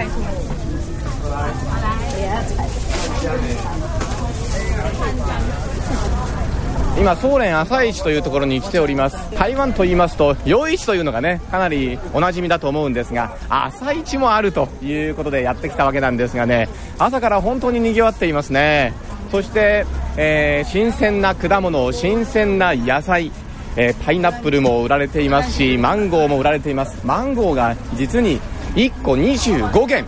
菜是吗？今ソ連朝市というところに来ております台湾と言いますと夜市というのがねかなりおなじみだと思うんですが朝市もあるということでやってきたわけなんですがね朝から本当に賑わっていますねそして、えー新鮮な果物新鮮な野菜えーパイナップルも売られていますしマンゴーも売られていますマンゴーが実に1個25元。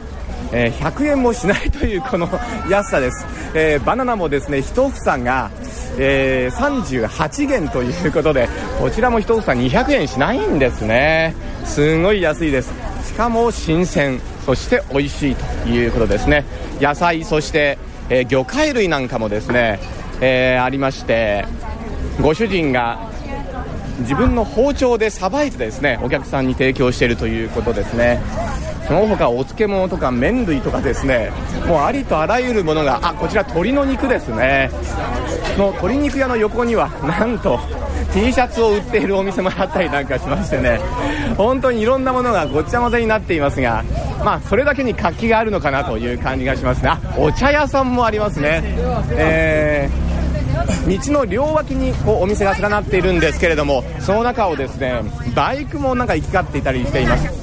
えー100円もしないというこの安さです、えーバナナもですね1房が、えー38元ということでこちらも1房200円しないんですね。すごい安いです。しかも新鮮。そして美味しいということですね。野菜そして、えー魚介類なんかもですね、えーありましてご主人が自分の包丁でさばいてですねお客さんに提供しているということですね。その他お漬物とか麺類とかですねもうありとあらゆるものがあこちら鶏の肉ですね。その鶏肉屋の横にはなんと T シャツを売っているお店もあったりなんかしましてね。本当にいろんなものがごちゃ混ぜになっていますがまあそれだけに活気があるのかなという感じがしますね。お茶屋さんもありますね。えー道の両脇にこうお店が連なっているんですけれどもその中をですねバイクもなんか行き交っていたりしています。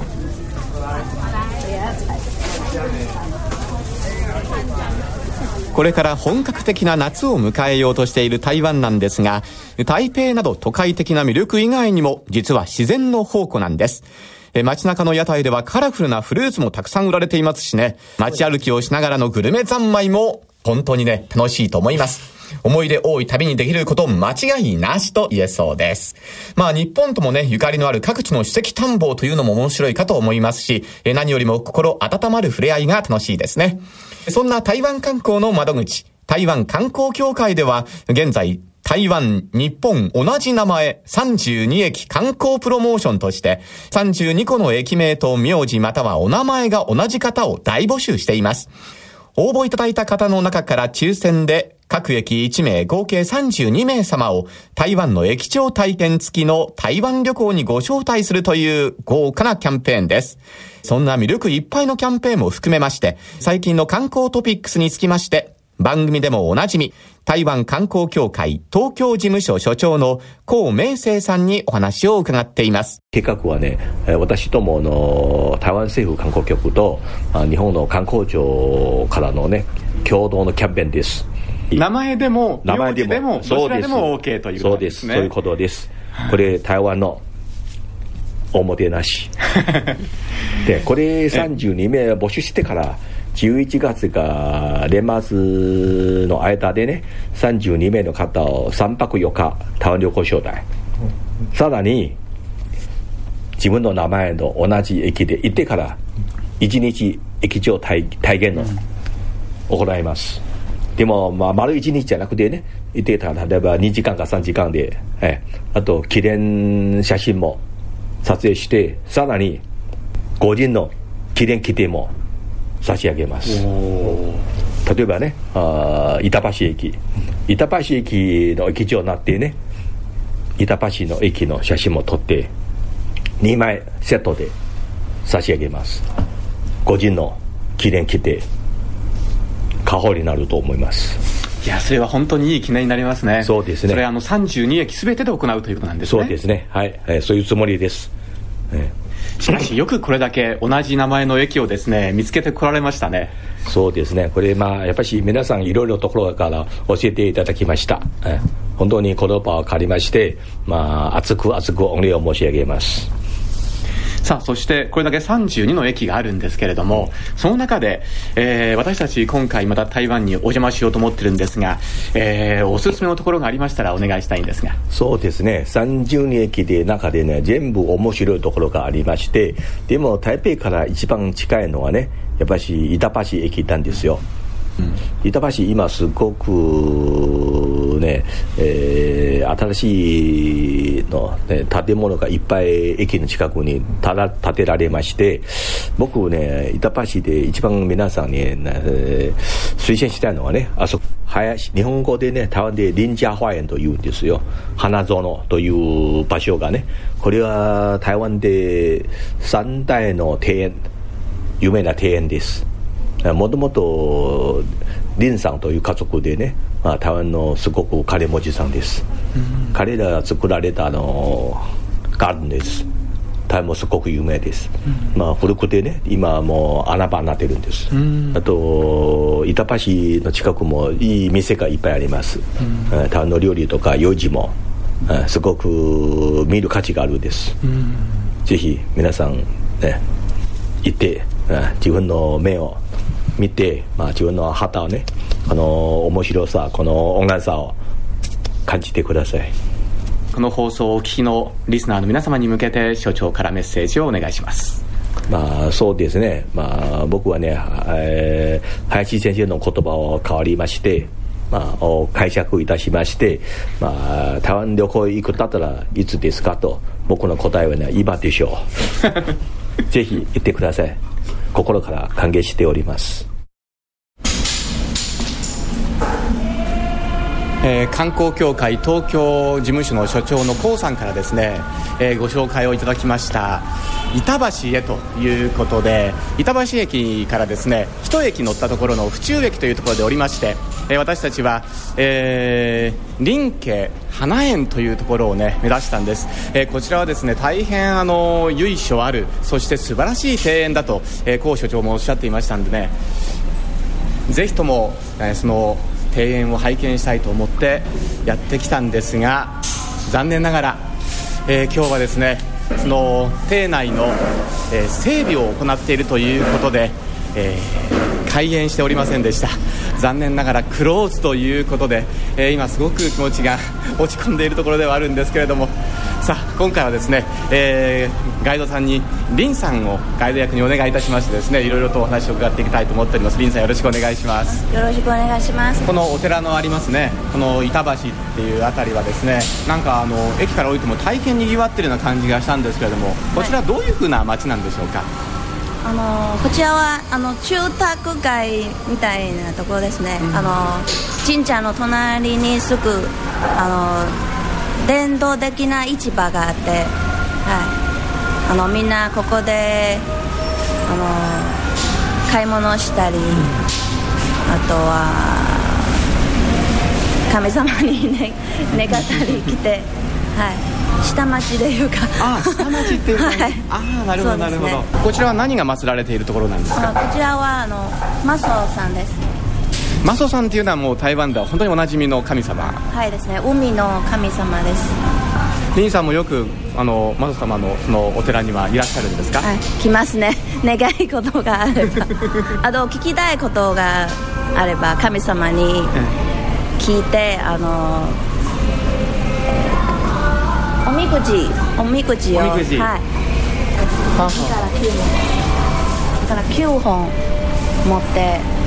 これから本格的な夏を迎えようとしている台湾なんですが台北など都会的な魅力以外にも実は自然の宝庫なんです。え街中の屋台ではカラフルなフルーツもたくさん売られていますしね。街歩きをしながらのグルメ三昧も本当にね楽しいと思います。思い出多い旅にできること間違いなしと言えそうです。まあ日本ともね、ゆかりのある各地の史跡探訪というのも面白いかと思いますし、え何よりも心温まる触れ合いが楽しいですね。そんな台湾観光の窓口、台湾観光協会では、現在、台湾、日本同じ名前32駅観光プロモーションとして32個の駅名と名字またはお名前が同じ方を大募集しています。応募いただいた方の中から抽選で各駅1名合計32名様を台湾の駅長体験付きの台湾旅行にご招待するという豪華なキャンペーンです。そんな魅力いっぱいのキャンペーンも含めまして、最近の観光トピックスにつきまして、番組でもおなじみ、台湾観光協会東京事務所所長の高明生さんにお話を伺っています。計画はね、えー私どもの台湾政府観光局とあ日本の観光庁からのね、共同のキャンペーンです。名前でも、名前でも、でも、どちらでも OK ということですね。そうです。そういうことです。これ、台湾のおもてなし。で、これ32名募集してから、11月が年末の間でね、32名の方を3泊4日、台湾旅行招待。さらに、自分の名前の同じ駅で行ってから、1日駅長体体験の行います。でも、まあ、丸1日じゃなくてね、行ってたら、例えば2時間か3時間で、ええあと、記念写真も撮影して、さらに、個人の記念切手も差し上げます。例えばね、あー板橋駅。板橋駅の駅長になってね、板橋の駅の写真も撮って、2枚セットで差し上げます。個人の記念切手、過保になると思います。いや、それは本当にいい記念になりますね。そうですねそれあの32駅すべてで行うということなんですね。そうですね。はい。えーそういうつもりです。えしかし、よくこれだけ同じ名前の駅をですね、見つけてこられましたね。そうですね。これ、まあ、やっぱり皆さんいろいろところから教えていただきました。え本当にこの場を借りまして、まあ、熱く熱く御礼を申し上げます。さあ、そしてこれだけ32の駅があるんですけれども、その中で、えー私たち今回また台湾にお邪魔しようと思ってるんですが、えーおすすめのところがありましたらお願いしたいんですが。そうですね。32駅で中でね、全部面白いところがありまして、でも台北から一番近いのはね、やっぱし板橋駅なんですよ。板橋今すごくね、えー新しいの、ね、建物がいっぱい駅の近くにたら建てられまして僕ね板橋で一番皆さんに、えー推薦したいのはねあそこ林日本語でね台湾で臨家花園というんですよ。花園という場所がね。これは台湾で三代の庭園有名な庭園です。もともと林さんという家族でね、まあ、台湾のすごく金持ちさんです、うん、彼らが作られたあのガーデンです。台湾もすごく有名です、うん、まあ古くてね今もう穴場になってるんです、うん、あと板橋の近くもいい店がいっぱいあります、うん、台湾の料理とか用事もすごく見る価値があるです、ぜひ皆さんね行って自分の目を見て、まあ、自分の旗をねこの面白さこの音楽さを感じてください。この放送をお聞きのリスナーの皆様に向けて所長からメッセージをお願いします。まあそうですね、まあ、僕はね、えー、林先生の言葉を変わりましてまあ、を解釈いたしまして、まあ、台湾旅行行くだったらいつですかと僕の答えはね今でしょう。ぜひ行ってください。心から歓迎しておりますえー、観光協会東京事務所の所長の高さんからですね、えー、ご紹介をいただきました。板橋へということで板橋駅からですね一駅乗ったところの府中駅というところでおりまして、えー、私たちは、えー、林家花園というところをね目指したんです、えー、こちらはですね大変あの由緒あるそして素晴らしい庭園だと、えー、高所長もおっしゃっていましたんでねぜひとも、えー、その庭園を拝見したいと思ってやってきたんですが残念ながら、えー、今日はですねその庭内の、えー、整備を行っているということで、えー、開園しておりませんでした。残念ながらクローズということで、え、今すごく気持ちが落ち込んでいるところではあるんですけれどもさあ今回はですね、えー、ガイドさんに林さんをガイド役にお願いいたしましてですねいろいろとお話を伺っていきたいと思っております。林さんよろしくお願いします。よろしくお願いします。このお寺のありますねこの板橋っていうあたりはですねなんかあの駅から降りても大変にぎわってるような感じがしたんですけれどもこちらどういうふうな街なんでしょうか、あのこちらはあの住宅街みたいなところですね、うん、あの神社の隣にすぐあの伝統的な市場があって、はい、あのみんなここであの買い物したり、うん、あとは神様に、ね、願ったり来て、はい。下町でいうか。あ下町っていうか、はい、ああなるほど、なるほど。こちらは何が祀られているところなんですか？こちらはあのマソさんですマソさんっていうのはもう台湾では本当におなじみの神様。はいですね。海の神様です。リンさんもよくあのマソ様のそのお寺にはいらっしゃるんですか、はい、来ますね。願い事があれば。あと聞きたいことがあれば神様に聞いてあのおみくじおみくじをはい。2から9本だから9本持って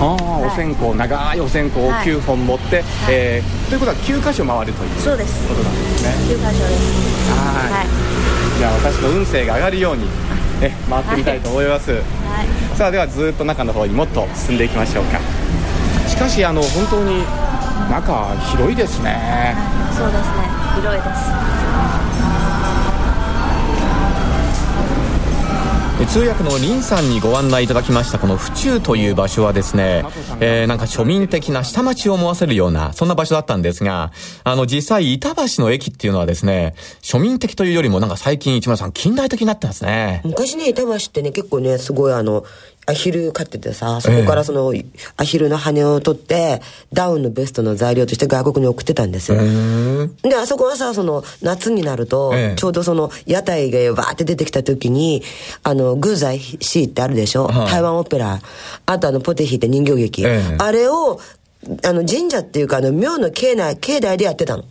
ああ、はい、お線香長いお線香を9本持って、はい、えー、ということは9箇所回るというそうですことなんですね。9箇所です。はい。じゃあ私の運勢が上がるようにえ回ってみたいと思います、はい、さあではずっと中の方にもっと進んでいきましょうか。しかしあの本当に中広いですね、そうですね。広いです通訳の林さんにご案内いただきましたこの府中という場所はですね、えー、なんか庶民的な下町を思わせるような、そんな場所だったんですが、あの、実際、板橋の駅っていうのはですね、庶民的というよりもなんか最近市村さん近代的になってますね。昔ね、板橋ってね、結構ね、すごいあの、アヒル飼っててさ、そこからその、アヒルの羽を取って、ダウンのベストの材料として外国に送ってたんですよ。で、あそこはさ、その、夏になると、ちょうどその、屋台がバーって出てきた時に、あの、グーザイシーってあるでしょ、は台湾オペラ。あとあの、ポテヒって人形劇。あれを、あの、神社っていうか、あの、庙の境内、境内でやってたの。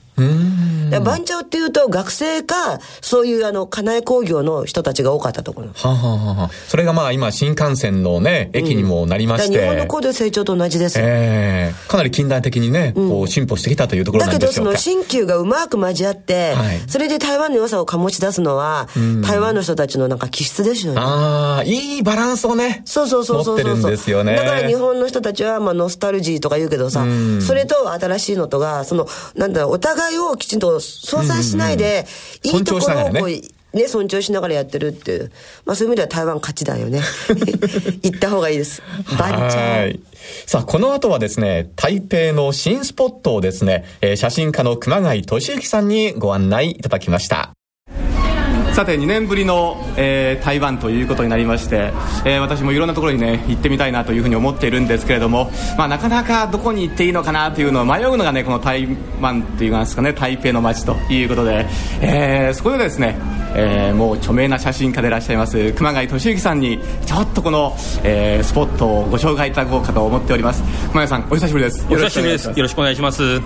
番茶っていうと学生か、そういうあの、家内工業の人たちが多かったところ。はあ、はあはあ、それがまあ今新幹線のね、駅にもなりまして。うん、日本の高度成長と同じです。ええー、かなり近代的にね、こう進歩してきたというところなんでしょうか。だけどその新旧がうまく交わって、はい、それで台湾の良さを醸し出すのは、台湾の人たちのなんか気質ですよね。ああ、いいバランスをね。そうそうそうそうそう。持ってるんですよね。だから日本の人たちはまあノスタルジーとか言うけどさ、それと新しいのとが、その、なんだろう、お互いをきちんと相殺しないで、いいところをこう、ね、尊重しながらやってるっていう、まあそういう意味では台湾勝ちだよね。行った方がいいです。バンチャー。さあ、この後はですね、台北の新スポットをですね、えー、写真家の熊谷俊之さんにご案内いただきました。さて2年ぶりの、えー、台湾ということになりまして、えー、私もいろんなところにね行ってみたいなというふうに思っているんですけれども、まあ、なかなかどこに行っていいのかなというのを迷うのがねこの台湾っていうなんですかね台北の街ということで、えー、そこでですね、えー、もう著名な写真家でいらっしゃいます熊谷俊之さんにちょっとこの、えー、スポットをご紹介いただこうかと思っております。熊谷さんお久しぶりです。お久しぶりです。よろしくお願いします。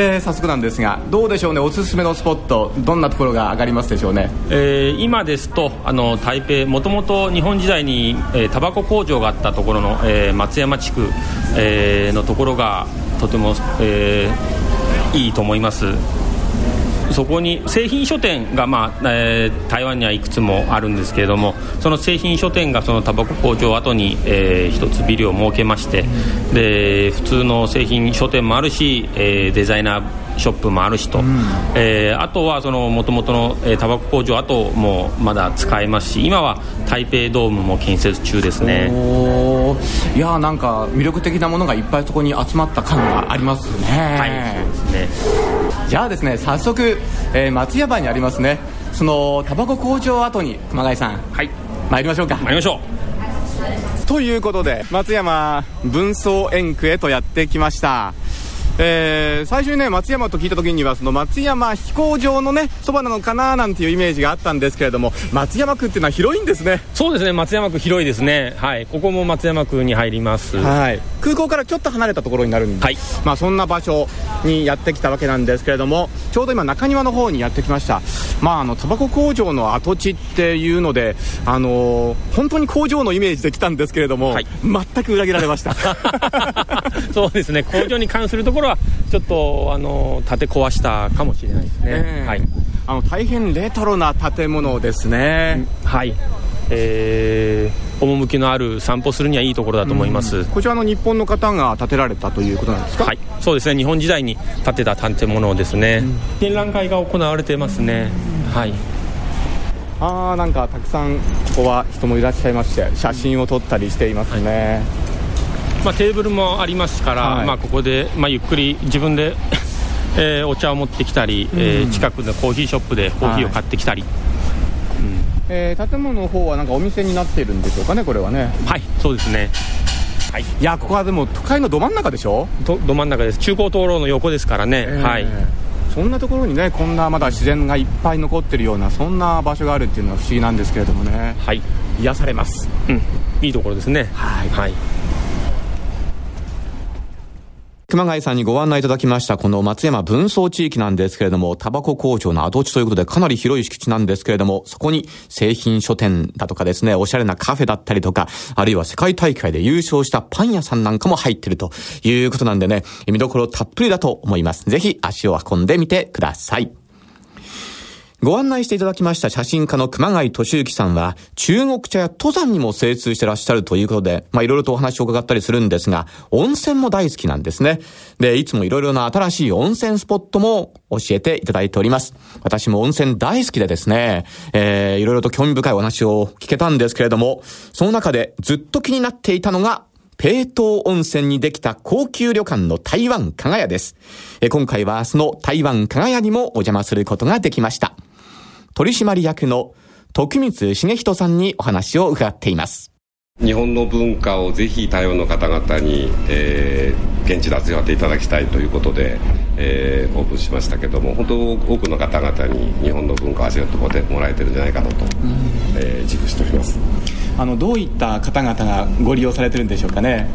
えー、早速なんですがどうでしょうねおすすめのスポットどんなところが上がりますでしょうね、えー、今ですとあの台北もともと日本時代にタバコ工場があったところの、えー、松山地区、えー、のところがとても、えー、いいと思います。そこに製品書店が、まあえー、台湾にはいくつもあるんですけれどもその製品書店がそのタバコ工場跡に、えー、一つビルを設けましてで普通の製品書店もあるし、えー、デザイナーショップもあるしと、うん、えー、あとはもともとの、えー、タバコ工場跡もまだ使えますし今は台北ドームも建設中ですね。いやなんか魅力的なものがいっぱいそこに集まった感がありますね。はいそうですねじゃあですね早速、えー、松山にありますね。そのタバコ工場跡に熊谷さん。はい。参りましょうか。参りましょう。ということで松山文装園区へとやってきましたえー、最初にね松山と聞いた時にはその松山飛行場のねそばなのかななんていうイメージがあったんですけれども松山区っていうのは広いんですね。そうですね松山区広いですね。はいここも松山区に入ります。はい。空港からちょっと離れたところになるんで、はい、まあそんな場所にやってきたわけなんですけれどもちょうど今中庭の方にやってきました。まああのタバコ工場の跡地っていうのであのー、本当に工場のイメージで来たんですけれども、はい、全く裏切られました。そうですね工場に関するところはちょっとあの建て壊したかもしれないですね、え。ー、はい、あの大変レトロな建物ですね、はい。えー、趣のある散歩するにはいいところだと思います、こちらの日本の方が建てられたということなんですか？はい。そうですね。日本時代に建てた建物ですね、展覧会が行われてますね、はい。ああなんかたくさんここは人もいらっしゃいまして写真を撮ったりしていますね、はいまあ、テーブルもありますから、はい、まあ、ここで、まあ、ゆっくり自分で、えー、お茶を持ってきたり、うん、えー、近くのコーヒーショップでコーヒーを買ってきたり、はい。うん、えー、建物の方はなんかお店になっているんでしょうかねこれはね。はいそうですね。はい、いやここはでも都会のど真ん中でしょ？どど真ん中です。中高灯籠の横ですからね、えー、はい。そんなところにねこんなまだ自然がいっぱい残ってるようなそんな場所があるっていうのは不思議なんですけれどもね。はい。癒されます。うん。いいところですね。はい、はい熊谷さんにご案内いただきましたこの松山分層地域なんですけれども、タバコ工場の跡地ということでかなり広い敷地なんですけれども、そこに製品書店だとかですね、おしゃれなカフェだったりとか、あるいは世界大会で優勝したパン屋さんなんかも入ってるということなんでね、見どころたっぷりだと思います。ぜひ足を運んでみてください。ご案内していただきました写真家の熊谷俊之さんは、中国茶や登山にも精通してらっしゃるということで、まあいろいろとお話を伺ったりするんですが、温泉も大好きなんですね。で、いつもいろいろな新しい温泉スポットも教えていただいております。私も温泉大好きでですね、えー、いろいろと興味深いお話を聞けたんですけれども、その中でずっと気になっていたのが、ペートー温泉にできた高級旅館の台湾加賀屋です。今回はその台湾加賀屋にもお邪魔することができました。取締役の徳光重人さんにお話を伺っています。日本の文化をぜひ台湾の方々に、えー、現地で味わっていただきたいということで、えー、オープンしましたけども本当多くの方々に日本の文化を味わってもらえてるんじゃないかなと、えー、自負しております。あのどういった方々がご利用されてるんでしょうかね？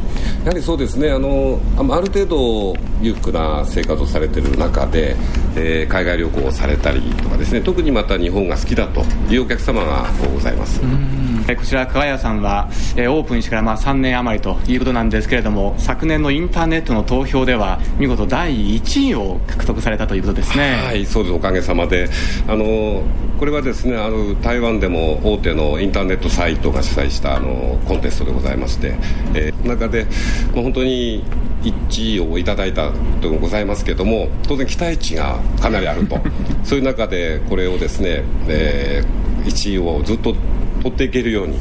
やはりそうですね。あのある程度裕福な生活をされてる中で、えー、海外旅行をされたりとかですね。特にまた日本が好きだというお客様がございます。こちら加賀屋さんは、えー、オープンしてからまあ3年余りということなんですけれども昨年のインターネットの投票では見事第1位を獲得されたということですね。はいそうです。おかげさまで。あのこれはですねあの台湾でも大手のインターネットサイトが主催したあのコンテストでございまして、えー、中でもう本当に1位をいただいたとございますけども当然期待値がかなりあると。そういう中でこれをですね、えー、1位をずっと取っていけるように、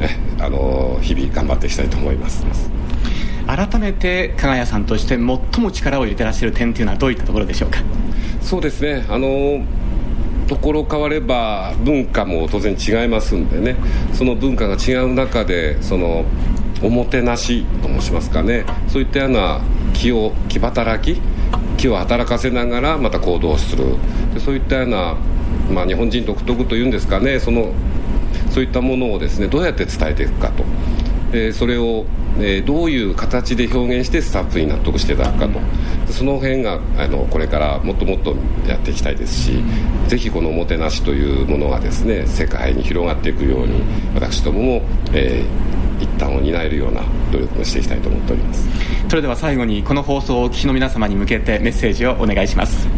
ね、あの日々頑張っていきたいと思います。改めて加賀谷さんとして最も力を入れてらっしゃる点というのはどういったところでしょうか？そうですね。あのところ変われば文化も当然違いますんでね。その文化が違う中でそのおもてなしと申しますかね。そういったような気を気働き気を働かせながらまた行動する。でそういったような、まあ、日本人独特というんですかね。そのそういったものをですねどうやって伝えていくかと、え、それを、え、どういう形で表現してスタッフに納得していただくかと。その辺があのこれからもっともっとやっていきたいですしぜひこのおもてなしというものがですね世界に広がっていくように私どもも、えー一端を担えるような努力をしていきたいと思っております。それでは最後にこの放送をお聞きの皆様に向けてメッセージをお願いします。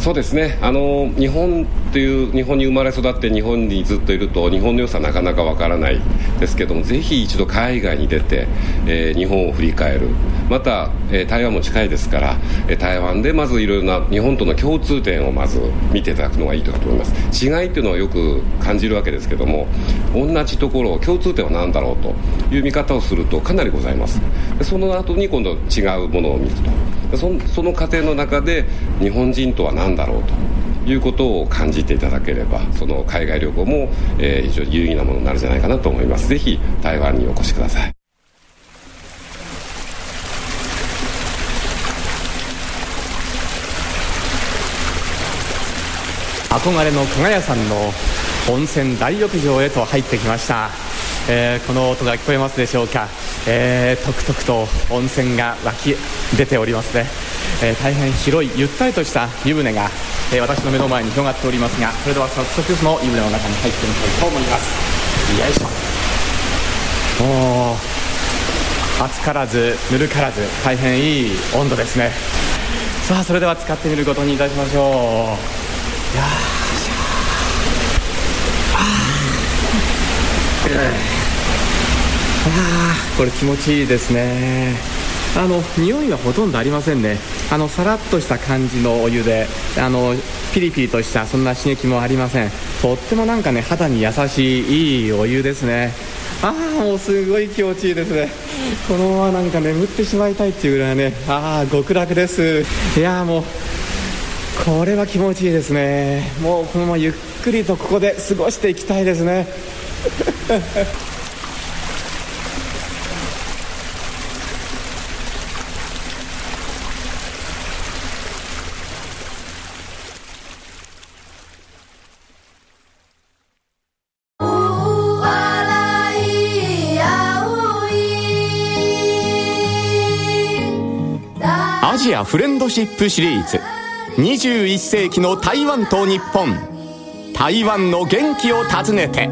そうですね。あの日本っていう日本に生まれ育って日本にずっといると日本の良さなかなかわからないですけどもぜひ一度海外に出て、えー、日本を振り返る。また、えー、台湾も近いですから、えー、台湾でまずいろいろな日本との共通点をまず見ていただくのがいいと思います。違いっていうのはよく感じるわけですけども同じところ共通点は何だろうという見方をするとかなりございます。その後に今度違うものを見ると。そその過程の中で日本人とは何だろうということを感じていただければその海外旅行も、えー、非常に有意義なものになるんじゃないかなと思います。ぜひ台湾にお越しください。憧れの加賀屋さんの温泉大浴場へと入ってきました、えー、この音が聞こえますでしょうか、えー、とくとくと温泉が湧き出ておりますね、えー、大変広いゆったりとした湯船が、えー、私の目の前に広がっておりますがそれでは早速その湯船の中に入ってみたいと思います。よいしょ。おお暑からずぬるからず大変いい温度ですね。さあそれでは使ってみることにいたしましょういやああこれ気持ちいいですね。あの匂いはほとんどありませんね。あのさらっとした感じのお湯であのピリピリとしたそんな刺激もありません。とってもなんかね肌に優しいいいお湯ですね。ああもうすごい気持ちいいですね。このままなんか眠ってしまいたいっていうぐらいねああ極楽です。いやもうこれは気持ちいいですね。もうこのままゆっくりとここで過ごしていきたいですね。アジアフレンドシップシリーズ。21世紀の台湾と日本。台湾の元気を訪ねて。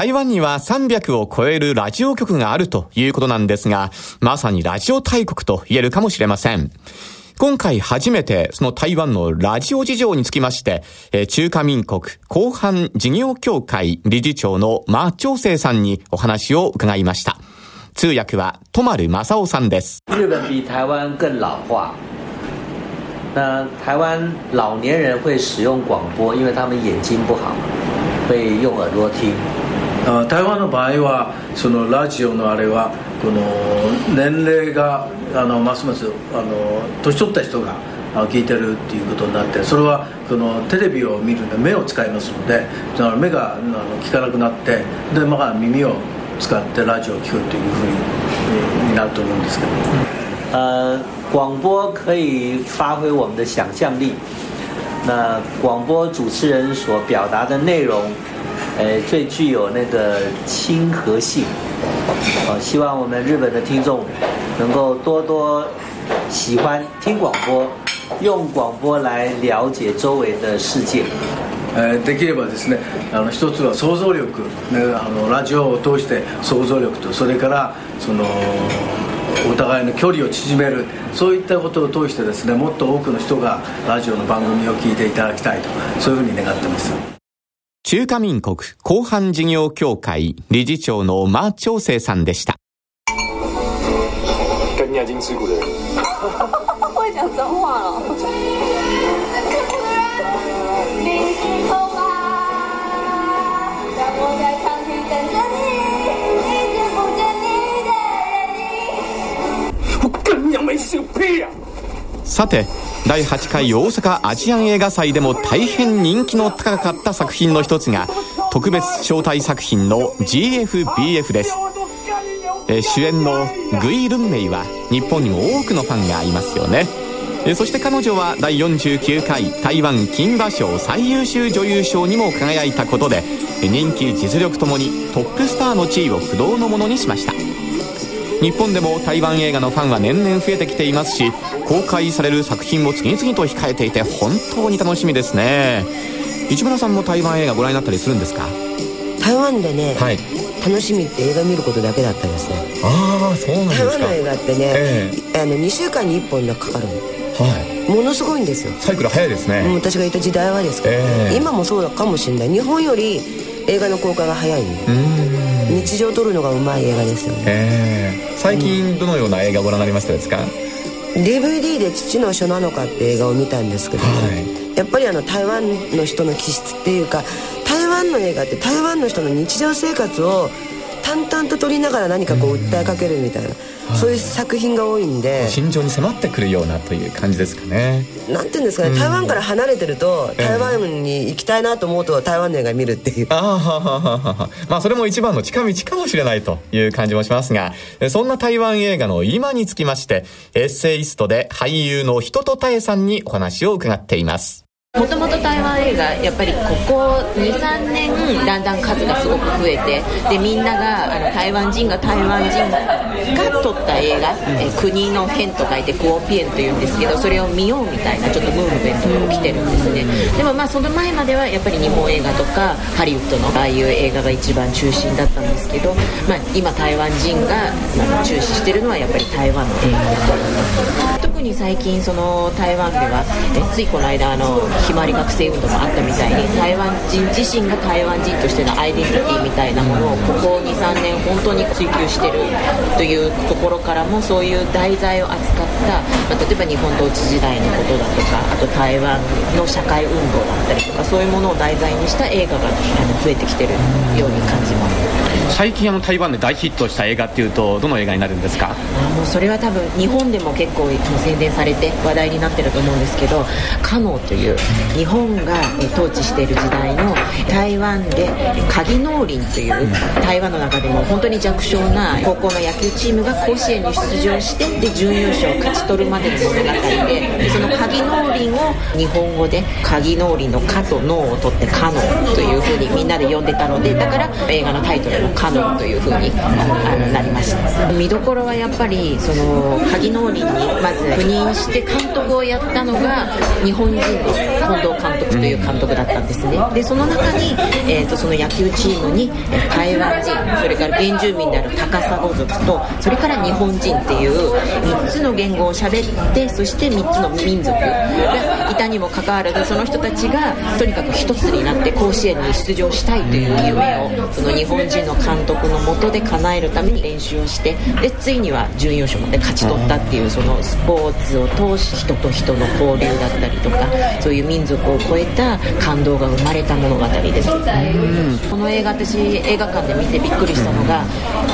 台湾には300を超えるラジオ局があるということなんですが、まさにラジオ大国と言えるかもしれません。今回初めてその台湾のラジオ事情につきまして、中華民国後半事業協会理事長の馬長生さんにお話を伺いました。通訳は戸丸正夫さんです。日本比台湾更老化。那台湾老年人会使用广播，因为他们眼睛不好，会用耳朵听。台湾の場合はそのラジオのあれはこの年齢があのますますあの年取った人が聞いてるっていうことになってそれはこのテレビを見るので目を使いますのでだから目があの聞かなくなってで、まあ、耳を使ってラジオを聞くっていうふうになると思うんですけど。呃，广播可以发挥我们的想象力。那广播主持人所表达的内容呃，最具有那个亲和性，哦，希望我们日本的听众能够多多喜欢听广播，用广播来了解周围的世界。えー、できればですねあの一つは想像力、ね、あのラジオを通して想像力とそれからそのお互いの距離を縮めるそういったことを通してですねもっと多くの人がラジオの番組を聞いていただきたいとそういうふうに願ってます中華民国後半事業協会理事長の馬長生さんでしたさて第8回大阪アジアン映画祭でも大変人気の高かった作品の一つが特別招待作品の GFBF です、え主演のグイ・ルンメイは日本にも多くのファンがいますよね。そして彼女は第49回台湾金馬賞最優秀女優賞にも輝いたことで人気実力ともにトップスターの地位を不動のものにしました。日本でも台湾映画のファンは年々増えてきていますし公開される作品も次々と控えていて本当に楽しみですね。市村さんも台湾映画ご覧になったりするんですか？台湾でね、はい、楽しみって映画見ることだけだったですね。ああそうなんですか。台湾の映画ってね、えー、あの2週間に1本かかるの。はい。ものすごいんですよ。サイクル早いですね、私がいた時代はですけど、えー、今もそうかもしれない。日本より映画の公開が早い。日常を撮るのがうまい映画ですよね、えー、最近どのような映画ご覧になりましたですか、DVD で「父の書なのか」って映画を見たんですけど、はい、やっぱりあの台湾の人の気質っていうか台湾の映画って台湾の人の日常生活を淡々と撮りながら何かこう訴えかけるみたいな、そういう作品が多いんで。心情に迫ってくるようなという感じですかね。なんていうんですかね、台湾から離れてると台湾に行きたいなと思うと台湾の映画見るっていう。ああはははは。まあそれも一番の近道かもしれないという感じもしますがそんな台湾映画の今につきましてエッセイストで俳優の人とたえさんにお話を伺っていますもともと台湾映画やっぱりここ23年だんだん数がすごく増えてでみんながあの台湾人が台湾人が撮った映画、え国の変と書いてクオピエンというんですけどそれを見ようみたいなちょっとムーブメントが起きてるんですね。でもまあその前まではやっぱり日本映画とかハリウッドのああいう映画が一番中心だったんですけど、まあ、今台湾人が、まあ、注視してるのはやっぱり台湾の映画だと思います。に最近その台湾ではえついこの間あのひまわり学生運動もあったみたいに台湾人自身が台湾人としてのアイデンティティみたいなものをここ23年本当に追求してるというところからもそういう題材を扱った、まあ、例えば日本統治時代のことだとかあと台湾の社会運動だったりとかそういうものを題材にした映画があの増えてきてる。ように感じます最近あの台湾で大ヒットした映画っていうとどの映画になるんですか？あもうそれは多分日本でも結構宣伝されて話題になってると思うんですけど「カノ」という日本が統治している時代の台湾で鍵農林という台湾の中でも本当に弱小な高校の野球チームが甲子園に出場してで準優勝を勝ち取るまでの物語でその鍵農林を日本語で鍵農林の「か」と「農」を取って「カノ」というふうにみんなで呼んでたのでだから映画のタイトルも「カノ」というふうにあのなりました。見どころはやっぱりその鍵農林にまず赴任して監督をやったのが日本人の近藤監督という監督だったんですね。でその中に、えーと、その野球チームに台湾人それから原住民である高砂族とそれから日本人っていう3つの言語を喋ってそして3つの民族がいたにもかかわらずその人たちがとにかく一つになって甲子園に出場したいという夢をその日本人の監督のもとで叶えるために練習をしてでついには準優勝まで勝ち取ったっていうそのスポーツを通し人と人の交流だったりとかそういう民族を超えた感動が生まれた物語です。この映画私映画館で見てびっくりしたのが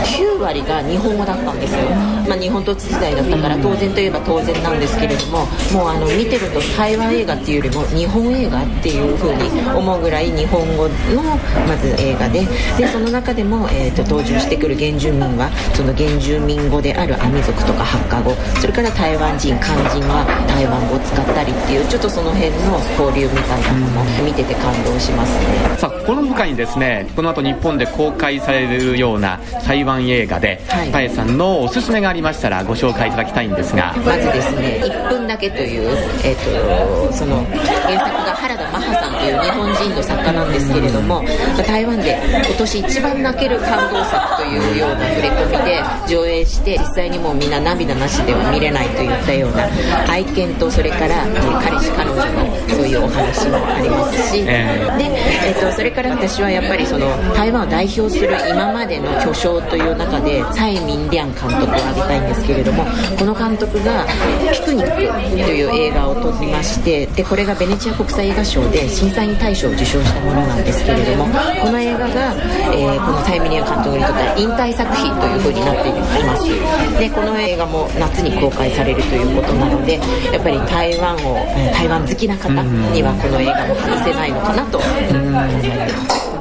9割が日本語だったんですよ、まあ、日本統治時代だったから当然といえば当然なんですけれどももうあの見てると台湾映画っていうよりも日本映画っていう風に思うぐらい日本語のまず映画ででその中でもの、えーと、登場してくる原住民はその原住民語であるアミ族とかハッカ語それから台湾人漢人は台湾語を使ったりっていうちょっとその辺の交流みたいなのも見てて感動しますね。さあこの他にですね。この後日本で公開されるような台湾映画で、はい、タエさんのおすすめがありましたらご紹介いただきたいんですが。まずですね「1分だけ」という、えーと、その原作が原田マハさんという日本人の作家なんですけれども台湾で今年一番泣ける感動作というような触れ込みで上映して実際にもうみんな涙なしでは見れないといったような愛犬とそれから、えー、彼氏彼女のそういうお話もありますし、えー、で、えーと、それから私はやっぱりその台湾を代表する今までの巨匠という中で蔡明亮監督を挙げたいんですけれどもこの監督が「ピクニック」という映画を撮りましてでこれがベネチア国際映画賞で審査員大賞を受賞したものなんですけれどもこの映画が、えー、このタイミニア監督にとっては引退作品というふうになっています。でこの映画も夏に公開されるということなのでやっぱり台湾を台湾好きな方にはこの映画も外せないのかなと。思ってます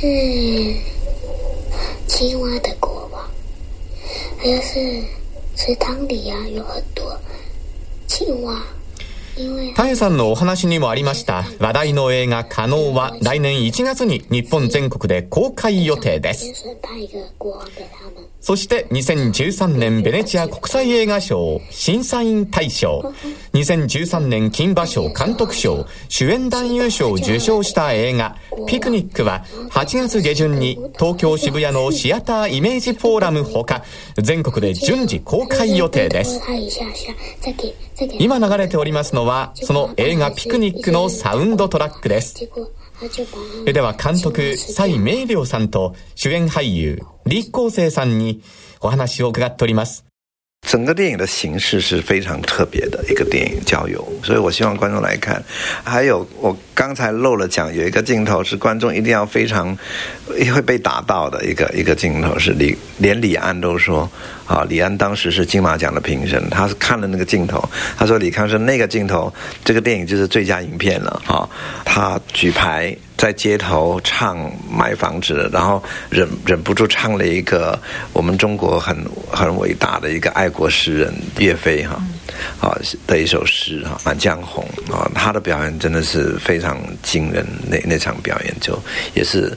是青蛙的国王，还有是池塘里啊，有很多青蛙。タエさんのお話にもありました話題の映画「可能」は来年1月に日本全国で公開予定です。そして2013年ベネチア国際映画賞審査員大賞、2013年金馬賞監督賞主演男優賞を受賞した映画ピクニックは8月下旬に東京渋谷のシアターイメージフォーラムほか全国で順次公開予定です。今流れておりますのははその映画ピクニックのサウンドトラックです。では監督、蔡明亮さんと主演俳優、李光生さんにお話を伺っております。整个电影的形式是非常特别的一个电影郊游，所以我希望观众来看。还有我刚才漏了讲，有一个镜头是观众一定要非常会被打到的一个一个镜头，是李连李安都说啊，李安当时是金马奖的评审，他是看了那个镜头，他说李康生那个镜头，这个电影就是最佳影片了啊，他举牌。在街头唱买房子，然后忍忍不住唱了一个我们中国很很伟大的一个爱国诗人岳飞哈啊的一首诗哈《满江红》啊，他的表演真的是非常惊人。那那场表演就也是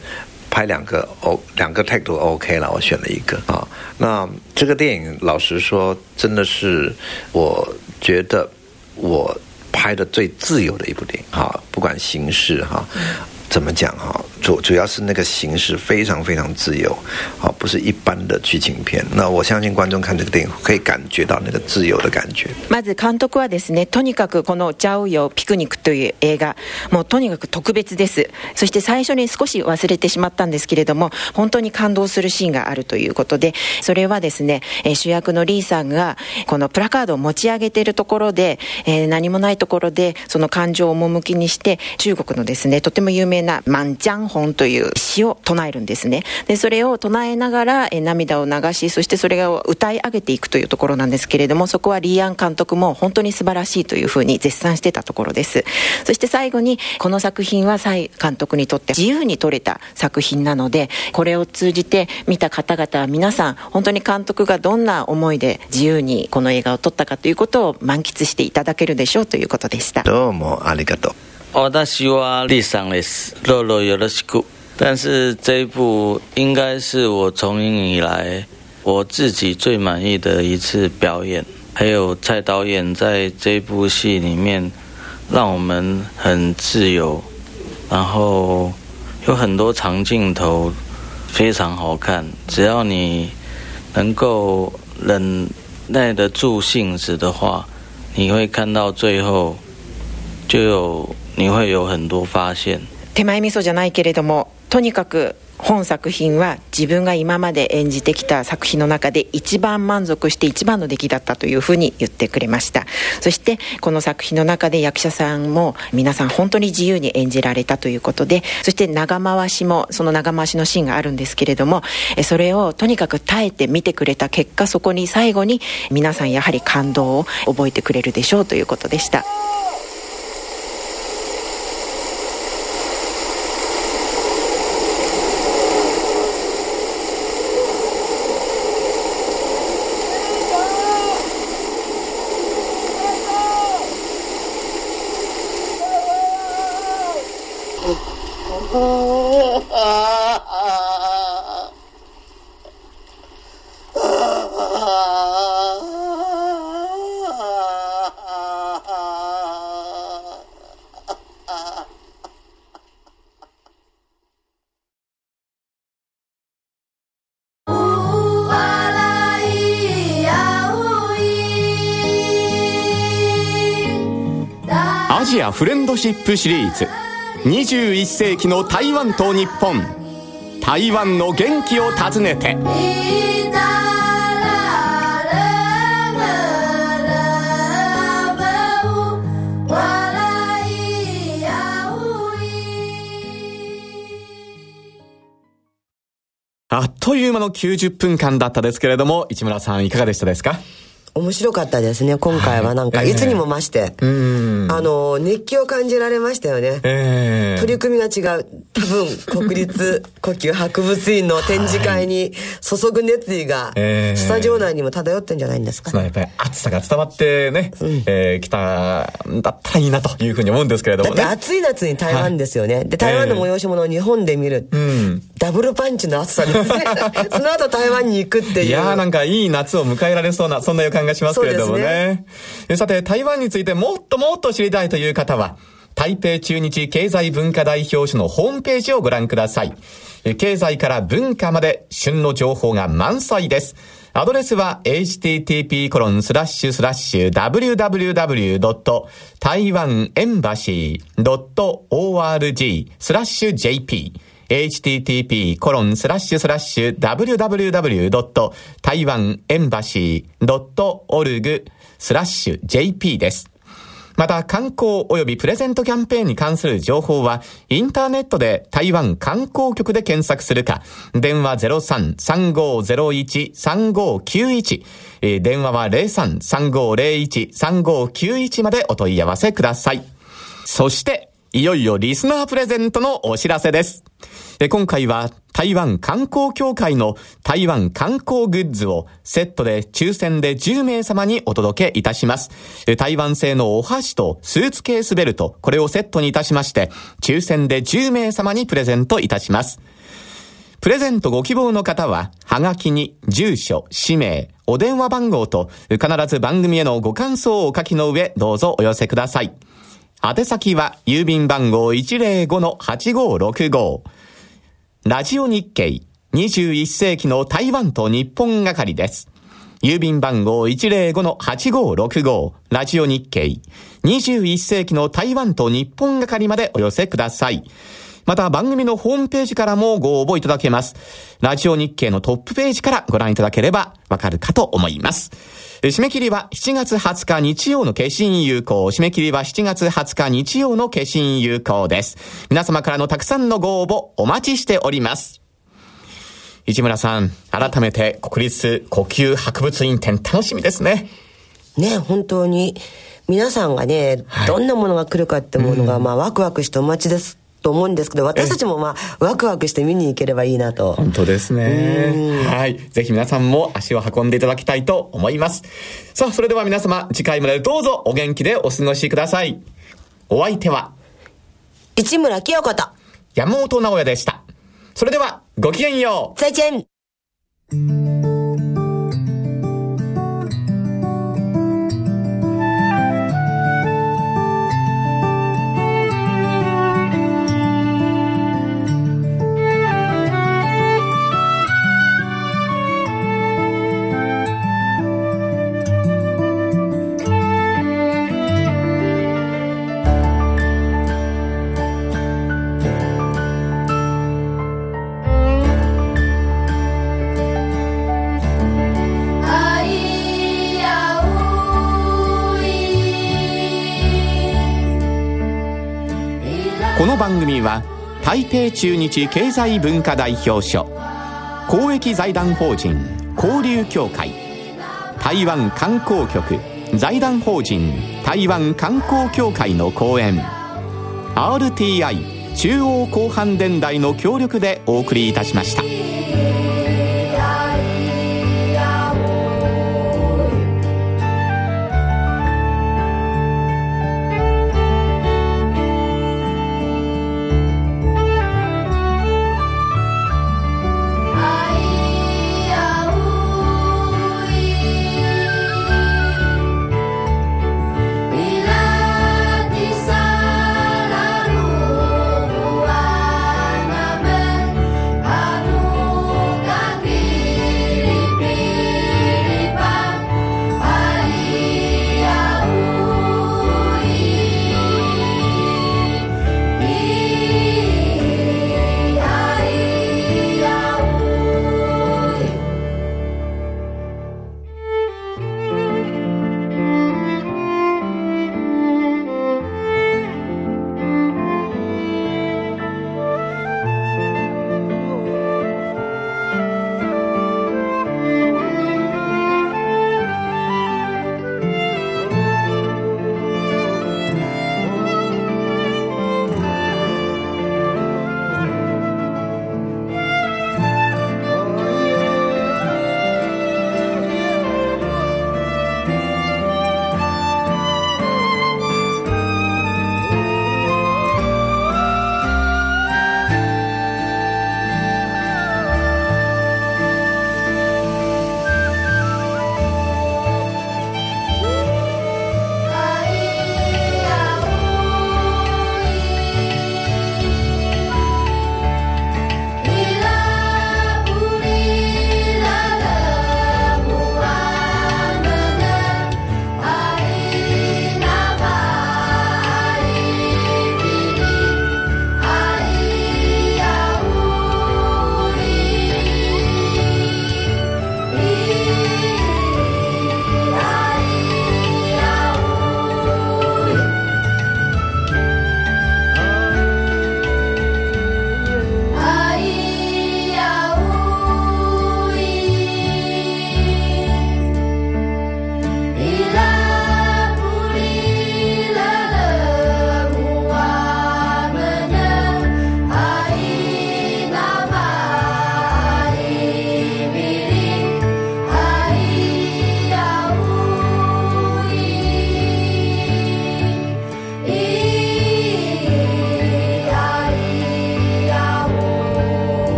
拍两个 O 两个 take 都 OK 了，我选了一个啊。那这个电影老实说，真的是我觉得我拍的最自由的一部电影哈，不管形式哈。怎么讲哈？主主要是那个形式非常非常自由，好，不是一般的剧情片。那我相信观众看这个电影可以感觉到那个自由的感觉。まず監督はですね、とにかくこのジャオヨピクニックという映画、もうとにかく特別です。そして最初に少し忘れてしまったんですけれども、本当に感動するシーンがあるということで、それはですね、主役のリーさんがこのプラカードを持ち上げているところで、えー、何もないところでその感情を趣にして中国のですね、とても有名なマンジャン本という詩を唱えるんですね。で、それを唱えながら、え涙を流し、そしてそれを歌い上げていくというところなんですけれども、そこはリーアン監督も本当に素晴らしいというふうに絶賛してたところです。そして最後に、この作品は蔡監督にとって自由に撮れた作品なので、これを通じて見た方々は皆さん、本当に監督がどんな思いで自由にこの映画を撮ったかということを満喫していただけるでしょうということでした。どうもありがとう。私はリさんです。ロロよろしく。但是这一部应该是我从影以来我自己最满意的一次表演，还有蔡导演在这部戏里面让我们很自由，然后有很多长镜头，非常好看。只要你能够忍耐得住性子的话，你会看到最后就有 你会有很多发现。手前味噌じゃないけれども、とにかく本作品は自分が今まで演じてきた作品の中で一番満足して一番の出来だったというふうに言ってくれましたそしてこの作品の中で役者さんも皆さん本当に自由に演じられたということでそして長回しもその長回しのシーンがあるんですけれどもそれをとにかく耐えて見てくれた結果そこに最後に皆さんやはり感動を覚えてくれるでしょうということでしたアジアフレンドシップシリーズ21世紀の台湾と日本。台湾の元気を訪ねて。あっという間の90分間だったですけれども市村さんいかがでしたですか？面白かったですね今回はなんか、い。つにも増して、あの熱気を感じられましたよね、え取り組みが違う。多分国立 呼吸博物院の展示会に注ぐ熱意がええ。スタジオ内にも漂ってんじゃないんですかそのやっぱり暑さが伝わってね、えー来たんだったらいいなというふうに思うんですけれどだってもね。暑い夏に台湾ですよね、で台湾の催し物を日本で見る、ダブルパンチの暑さですね その後台湾に行くっていういやーなんかいい夏を迎えられそうな、そんな予感がしますけれどもね。えさて、台湾についてもっともっと知りたいという方は、台北中日経済文化代表所のホームページをご覧ください。え経済から文化まで旬の情報が満載です。アドレスは http コロンスラッシュスラッシュ www.taiwanembassy.org スラッシュ jp http://www.taiwanembassy.org スラッシュ JP です。また、観光及びプレゼントキャンペーンに関する情報は、インターネットで台湾観光局で検索するか、電話03-3501-3591、えー電話は03-3501-3591までお問い合わせください。そして、いよいよリスナープレゼントのお知らせです。今回は台湾観光協会の台湾観光グッズをセットで抽選で10名様にお届けいたします。台湾製のお箸とスーツケースベルト、これをセットにいたしまして、抽選で10名様にプレゼントいたします。プレゼントご希望の方は、はがきに住所、氏名、お電話番号と、必ず番組へのご感想をお書きの上、どうぞお寄せください。宛先は、郵便番号105-8565。ラジオ日経21世紀の台湾と日本係です。郵便番号105-8565ラジオ日経21世紀の台湾と日本係までお寄せください。また番組のホームページからもご応募いただけます。ラジオ日経のトップページからご覧いただければわかるかと思います。え締め切りは7月20日日曜の消印有効。締め切りは7月20日日曜の消印有効です。皆様からのたくさんのご応募お待ちしております。市村さん、改めて国立呼吸博物院展楽しみですね。ね本当に皆さんがね、どんなものが来るかってものが、まあワクワクしてお待ちですと思うんですけど私たちもまあワクワクして見に行ければいいなと本当ですね。はい。ぜひ皆さんも足を運んでいただきたいと思います。さあ、それでは皆様、次回までどうぞお元気でお過ごしください。お相手は、市村清子と山本直也でした。それでは、ごきげんよう。再见「この番組は台北中日経済文化代表所公益財団法人交流協会台湾観光局財団法人台湾観光協会の講演 RTI 中央広範電台の協力でお送りいたしました。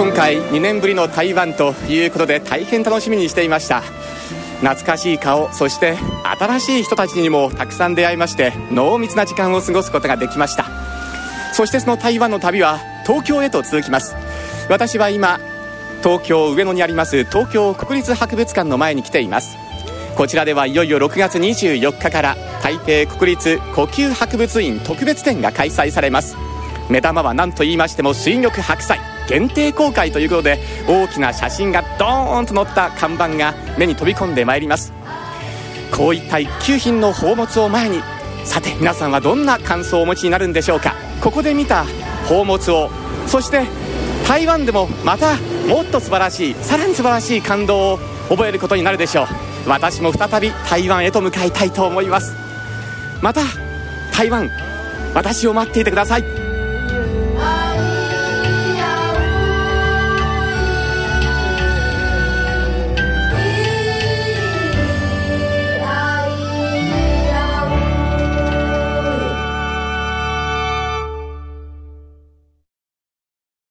今回2年ぶりの台湾ということで大変楽しみにしていました。懐かしい顔そして新しい人たちにもたくさん出会いまして濃密な時間を過ごすことができました。そしてその台湾の旅は東京へと続きます。私は今東京上野にあります東京国立博物館の前に来ています。こちらではいよいよ6月24日から台北国立呼吸博物院特別展が開催されます。目玉は何と言いましても水玉白菜。限定公開ということで大きな写真がドーンと載った看板が目に飛び込んでまいります。こういった一級品の宝物を前にさて皆さんはどんな感想をお持ちになるんでしょうか。ここで見た宝物をそして台湾でもまたもっと素晴らしいさらに素晴らしい感動を覚えることになるでしょう。私も再び台湾へと向かいたいと思います。また台湾私を待っていてください。